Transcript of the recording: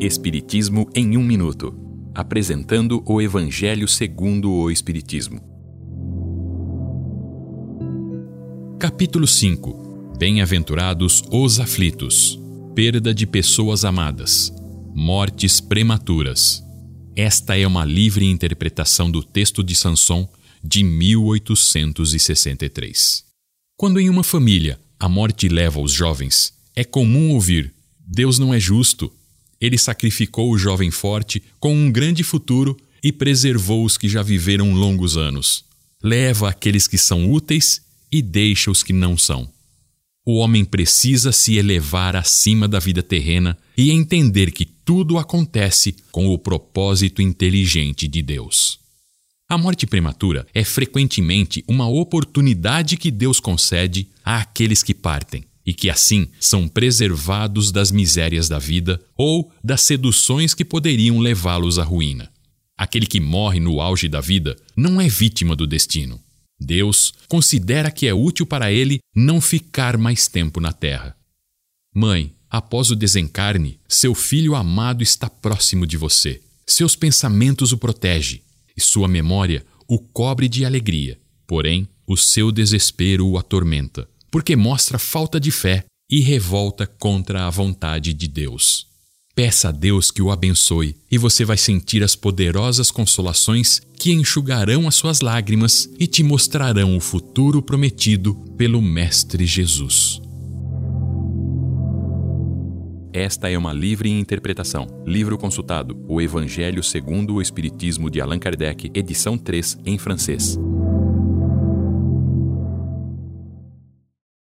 Espiritismo em um minuto, apresentando o Evangelho segundo o Espiritismo. Capítulo 5. Bem-aventurados os aflitos. Perda de pessoas amadas. Mortes prematuras. Esta é uma livre interpretação do texto de Sanson de 1863. Quando em uma família a morte leva os jovens, é comum ouvir: Deus não é justo. Ele sacrificou o jovem forte com um grande futuro e preservou os que já viveram longos anos. Leva aqueles que são úteis e deixa os que não são. O homem precisa se elevar acima da vida terrena e entender que tudo acontece com o propósito inteligente de Deus. A morte prematura é frequentemente uma oportunidade que Deus concede àqueles que partem e que assim são preservados das misérias da vida ou das seduções que poderiam levá-los à ruína. Aquele que morre no auge da vida não é vítima do destino. Deus considera que é útil para ele não ficar mais tempo na terra. Mãe, após o desencarne, seu filho amado está próximo de você. Seus pensamentos o protegem e sua memória o cobre de alegria. Porém, o seu desespero o atormenta porque mostra falta de fé e revolta contra a vontade de Deus. Peça a Deus que o abençoe e você vai sentir as poderosas consolações que enxugarão as suas lágrimas e te mostrarão o futuro prometido pelo Mestre Jesus. Esta é uma livre interpretação. Livro consultado: O Evangelho segundo o Espiritismo de Allan Kardec, edição 3, em francês.